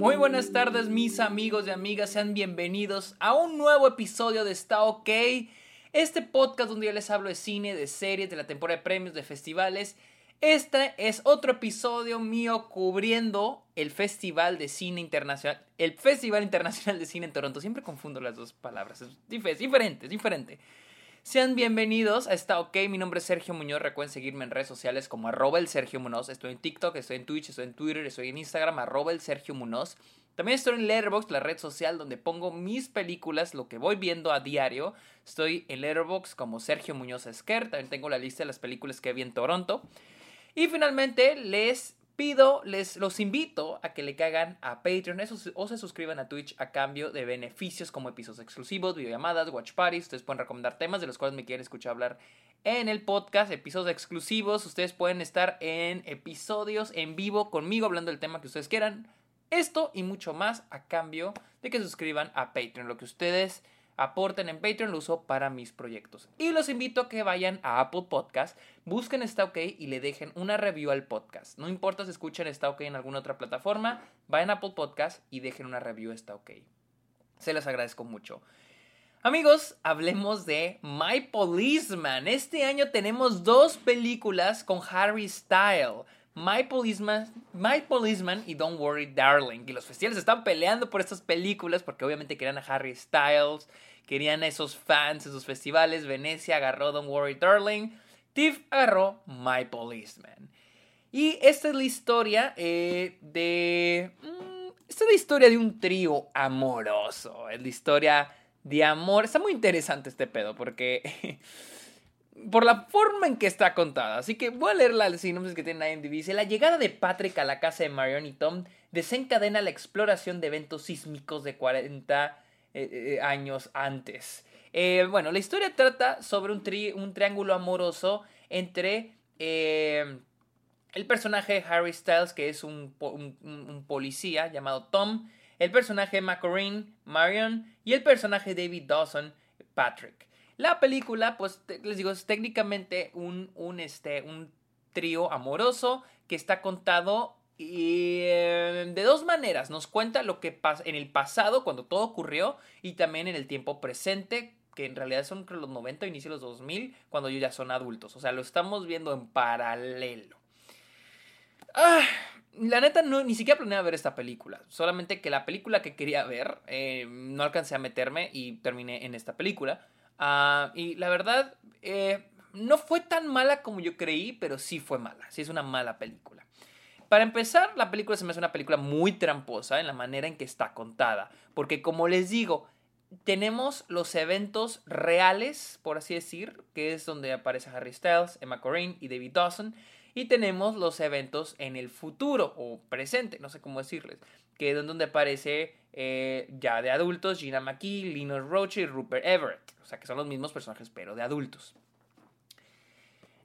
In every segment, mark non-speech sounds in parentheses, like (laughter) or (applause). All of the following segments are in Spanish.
Muy buenas tardes mis amigos y amigas, sean bienvenidos a un nuevo episodio de Está OK, este podcast donde yo les hablo de cine, de series, de la temporada de premios, de festivales. Este es otro episodio mío cubriendo el Festival de Cine Internacional, el Festival Internacional de Cine en Toronto. Siempre confundo las dos palabras, es diferente, es diferente. Sean bienvenidos a Está OK. Mi nombre es Sergio Muñoz. Recuerden seguirme en redes sociales como arroba el Sergio Muñoz. Estoy en TikTok, estoy en Twitch, estoy en Twitter, estoy en Instagram, arroba el Sergio Muñoz. También estoy en Letterboxd, la red social donde pongo mis películas, lo que voy viendo a diario. Estoy en Letterboxd como Sergio Muñoz Esquer. También tengo la lista de las películas que vi en Toronto. Y finalmente les pido, les los invito a que le caigan a Patreon o se suscriban a Twitch a cambio de beneficios como episodios exclusivos, videollamadas, watch parties. Ustedes pueden recomendar temas de los cuales me quieren escuchar hablar en el podcast, episodios exclusivos. Ustedes pueden estar en episodios en vivo conmigo hablando del tema que ustedes quieran. Esto y mucho más a cambio de que suscriban a Patreon. Lo que ustedes aporten en Patreon lo uso para mis proyectos. Y los invito a que vayan a Apple Podcast, busquen Está OK y le dejen una review al podcast. No importa si escuchan Está OK en alguna otra plataforma, vayan a Apple Podcast y dejen una review Está OK. Se les agradezco mucho. Amigos, hablemos de My Policeman. Este año tenemos dos películas con Harry Styles. My Policeman, My Policeman y Don't Worry Darling. Y los festivales están peleando por estas películas porque obviamente querían a Harry Styles, querían esos fans, esos festivales. Venecia agarró Don't Worry Darling. TIFF agarró My Policeman. Y esta es la historia eh, de... Mm, esta es la historia de un trío amoroso. Es la historia de amor. Está muy interesante este pedo porque... (laughs) por la forma en que está contada. Así que voy a leer la sinopsis que tiene IMDb. Dice, la llegada de Patrick a la casa de Marion y Tom desencadena la exploración de eventos sísmicos de 40 eh, eh, años antes. Eh, bueno, la historia trata sobre un, un triángulo amoroso entre el personaje de Harry Styles, que es un, policía llamado Tom, el personaje Macorine, Marion, y el personaje David Dawson, Patrick. La película, pues les digo, es técnicamente un, un, este, un trío amoroso que está contado eh, de dos maneras. Nos cuenta lo que pasa en el pasado, cuando todo ocurrió, y también en el tiempo presente, que en realidad son los 90, inicio de los 2000, cuando ellos ya son adultos. O sea, lo estamos viendo en paralelo. Ah, la neta, no, ni siquiera planeaba ver esta película. Solamente que la película que quería ver, eh, no alcancé a meterme y terminé en esta película. Ah, y la verdad, eh, no fue tan mala como yo creí, pero sí fue mala. Sí es una mala película. Para empezar, la película se me hace una película muy tramposa en la manera en que está contada. Porque como les digo, tenemos los eventos reales, por así decir, que es donde aparece Harry Styles, Emma Corrin y David Dawson. Y tenemos los eventos en el futuro o presente, no sé cómo decirles, que es donde aparece eh, ya de adultos Gina McKee, Linus Roche y Rupert Everett. O sea que son los mismos personajes, pero de adultos.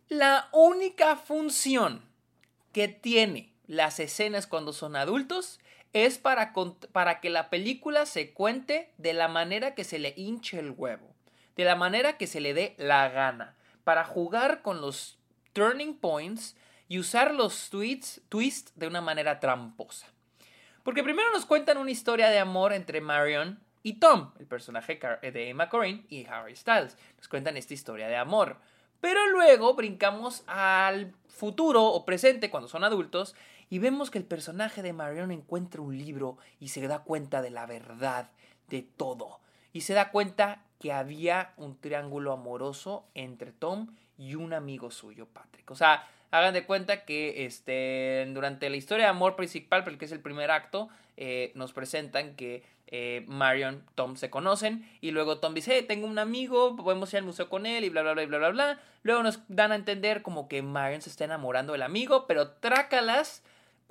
La única función que tiene las escenas cuando son adultos es para, para que la película se cuente de la manera que se le hinche el huevo, de la manera que se le dé la gana, para jugar con los turning points y usar los twists de una manera tramposa. Porque primero nos cuentan una historia de amor entre Marion y Tom, el personaje de Emma Corrin y Harry Styles. Nos cuentan esta historia de amor. Pero luego brincamos al futuro o presente cuando son adultos y vemos que el personaje de Marion encuentra un libro y se da cuenta de la verdad de todo. Y se da cuenta que había un triángulo amoroso entre Tom y un amigo suyo, Patrick. O sea, hagan de cuenta que este, durante la historia de amor principal, porque es el primer acto, eh, nos presentan que eh, Marion, Tom se conocen y luego Tom dice, tengo un amigo, podemos ir al museo con él y bla, bla, bla, bla, bla, bla. Luego nos dan a entender como que Marion se está enamorando del amigo, pero trácalas.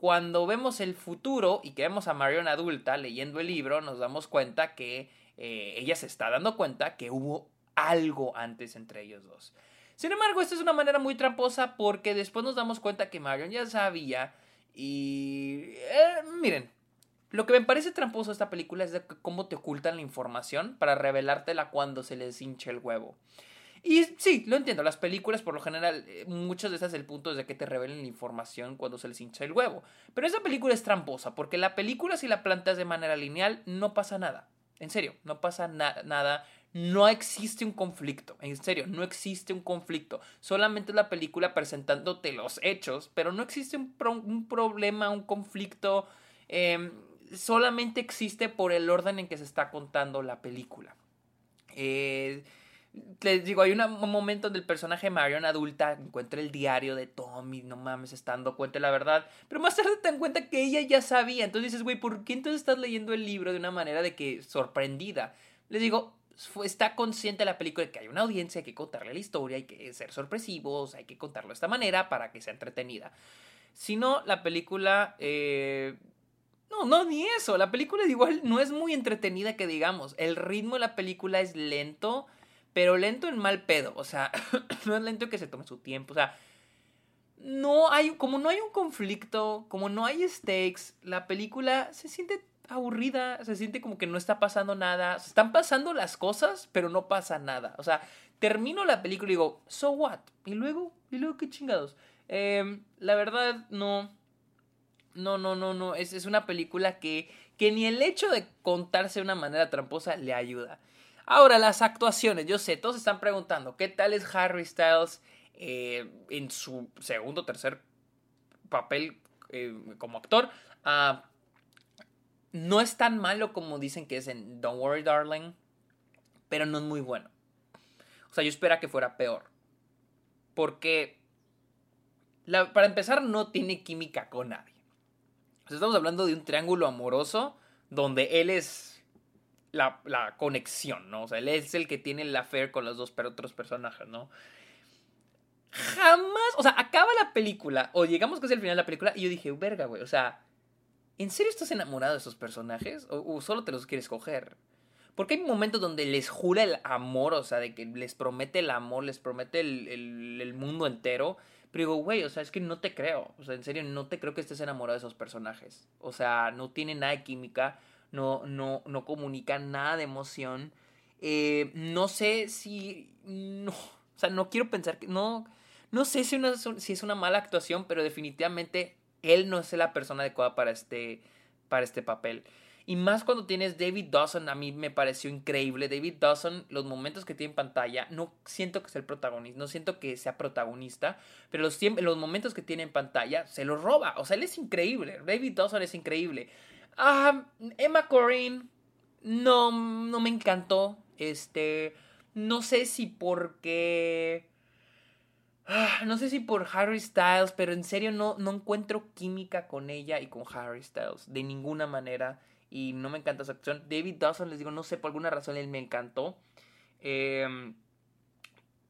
Cuando vemos el futuro y que vemos a Marion adulta leyendo el libro, nos damos cuenta que eh, ella se está dando cuenta que hubo algo antes entre ellos dos. Sin embargo, esta es una manera muy tramposa porque después nos damos cuenta que Marion ya sabía y... Eh, miren, lo que me parece tramposo de esta película es cómo te ocultan la información para revelártela cuando se les hinche el huevo. Y sí, lo entiendo, las películas por lo general, eh, muchas de esas el punto es de que te revelen la información cuando se les hincha el huevo. Pero esa película es tramposa, porque la película si la plantas de manera lineal no pasa nada. En serio, no pasa nada. No existe un conflicto, en serio, no existe un conflicto. Solamente es la película presentándote los hechos, pero no existe un, un problema, un conflicto. Em, solamente existe por el orden en que se está contando la película. Eh, les digo, hay un momento donde el personaje Marion adulta encuentra el diario de Tommy, no mames, está dando cuenta la verdad, pero más tarde te dan cuenta que ella ya sabía, entonces dices, güey, ¿por qué entonces estás leyendo el libro de una manera de que sorprendida? Les digo, está consciente la película de que hay una audiencia, hay que contarle la historia, hay que ser sorpresivos, hay que contarlo de esta manera para que sea entretenida. Si no, la película... Eh, no, no, ni eso. La película igual no es muy entretenida que digamos. El ritmo de la película es lento pero lento en mal pedo, o sea, (laughs) no es lento que se tome su tiempo, o sea, no hay, como no hay un conflicto, como no hay stakes, la película se siente aburrida, se siente como que no está pasando nada, están pasando las cosas, pero no pasa nada, o sea, termino la película y digo, so what, y luego, y luego qué chingados, em, la verdad, no, no, no, no, no, es, es una película que, que ni el hecho de contarse de una manera tramposa le ayuda. Ahora, las actuaciones, yo sé, todos están preguntando, ¿qué tal es Harry Styles eh, en su segundo o tercer papel eh, como actor? Ah, no es tan malo como dicen que es en Don't Worry Darling, pero no es muy bueno. O sea, yo esperaba que fuera peor. Porque, para empezar, no tiene química con nadie. estamos hablando de un triángulo amoroso donde él es la, conexión, ¿no? O sea, él es el que tiene la affair con los dos otros personajes, ¿no? Jamás, o sea, acaba la película, o llegamos casi al final de la película, y yo dije, verga, güey, o sea, ¿en serio estás enamorado de esos personajes? ¿O, solo te los quieres coger? Porque hay momentos donde les jura el amor, o sea, de que les promete el amor, les promete el, el mundo entero. Pero digo, güey, o sea, es que no te creo. O sea, en serio, no te creo que estés enamorado de esos personajes. O sea, no tiene nada de química no, no, no comunican nada de emoción. Eh, no sé si. No, o sea, no quiero pensar que. No, no sé si, una, si es una mala actuación, pero definitivamente él no es la persona adecuada para este, para este papel. Y más cuando tienes David Dawson, a mí me pareció increíble. David Dawson, los momentos que tiene en pantalla, no siento que sea el protagonista, no siento que sea protagonista, pero los, los momentos que tiene en pantalla se los roba. O sea, él es increíble. David Dawson es increíble. Ah, Emma Corrin no, no me encantó. Este, no sé si porque... Ah, no sé si por Harry Styles, pero en serio no, no encuentro química con ella y con Harry Styles. De ninguna manera. Y no me encanta esa acción. David Dawson, les digo, no sé, por alguna razón él me encantó. Em,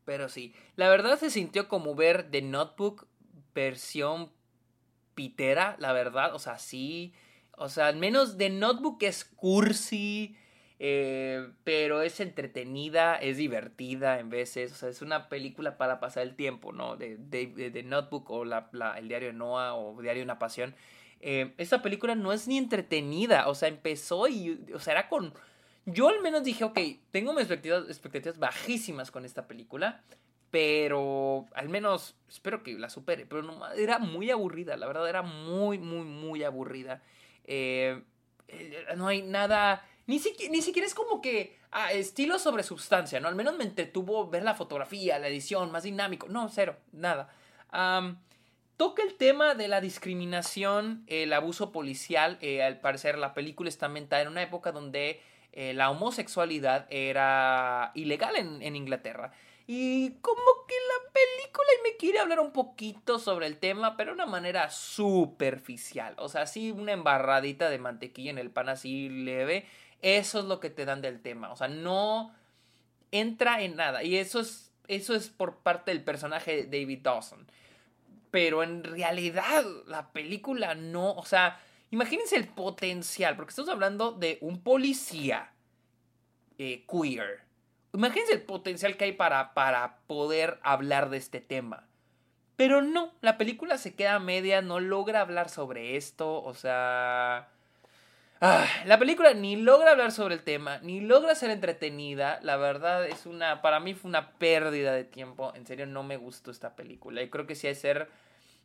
pero sí. La verdad se sintió como ver The Notebook versión pitera, la verdad. O sea, sí. O sea, al menos The Notebook es cursi, eh, pero es entretenida, es divertida en veces. O sea, es una película para pasar el tiempo, ¿no? De, de, Notebook o la, el diario de Noah o Diario de una Pasión. Eh, esta película no es ni entretenida. O sea, empezó y. O sea, era con. Yo al menos dije, ok, tengo mis expectativas, expectativas bajísimas con esta película. Pero al menos espero que la supere. Pero no, era muy aburrida, la verdad, era muy, muy, muy aburrida. Eh, eh, no hay nada. Ni, ni siquiera es como que ah, estilo sobre sustancia, ¿no? Al menos me entretuvo ver la fotografía, la edición, más dinámico. No, cero, nada. toca el tema de la discriminación, el abuso policial. Eh, al parecer, la película está ambientada en una época donde la homosexualidad era ilegal en Inglaterra. Y como que la película me quiere hablar un poquito sobre el tema, pero de una manera superficial. O sea, así una embarradita de mantequilla en el pan así leve. Eso es lo que te dan del tema. O sea, no entra en nada. Y eso es, eso es por parte del personaje de David Dawson. Pero en realidad la película no... O sea, imagínense el potencial. Porque estamos hablando de un policía eh, queer Imagínense el potencial que hay para, para poder hablar de este tema. Pero no, la película se queda media, no logra hablar sobre esto, o sea... Ah, la película ni logra hablar sobre el tema, ni logra ser entretenida. La verdad es una, para mí fue una pérdida de tiempo. En serio, no me gustó esta película. Y creo que sí hay ser...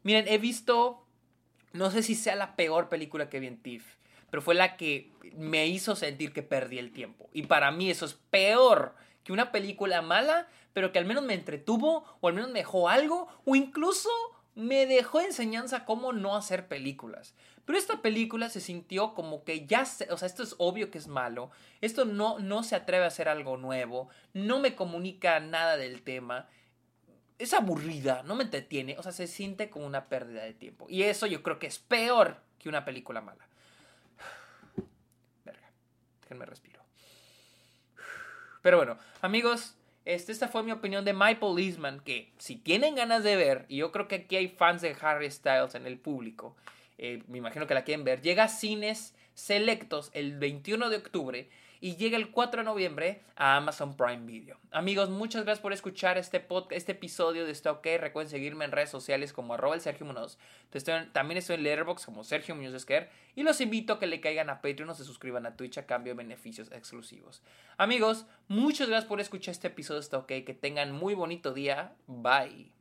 Miren, he visto, no sé si sea la peor película que vi en TIFF, pero fue la que me hizo sentir que perdí el tiempo. Y para mí eso es peor que una película mala, pero que al menos me entretuvo, o al menos me dejó algo, o incluso me dejó enseñanza cómo no hacer películas. Pero esta película se sintió como que ya, o sea, esto es obvio que es malo, esto no, no se atreve a hacer algo nuevo, no me comunica nada del tema, es aburrida, no me entretiene, o sea, se siente como una pérdida de tiempo. Y eso yo creo que es peor que una película mala. (sighs) Verga, déjenme respiro. Pero bueno, amigos, este, esta fue mi opinión de My Policeman, que si tienen ganas de ver, y yo creo que aquí hay fans de Harry Styles en el público, eh, me imagino que la quieren ver, llega a cines selectos el 21 de octubre y llega el 4 de noviembre a Amazon Prime Video. Amigos, muchas gracias por escuchar este, este episodio de Está OK. Recuerden seguirme en redes sociales como arroba el Sergio Munoz. también estoy en Letterboxd como Sergio Muñoz Esquer. Y los invito a que le caigan a Patreon o se suscriban a Twitch a cambio de beneficios exclusivos. Amigos, muchas gracias por escuchar este episodio de Está. Que tengan muy bonito día. Bye.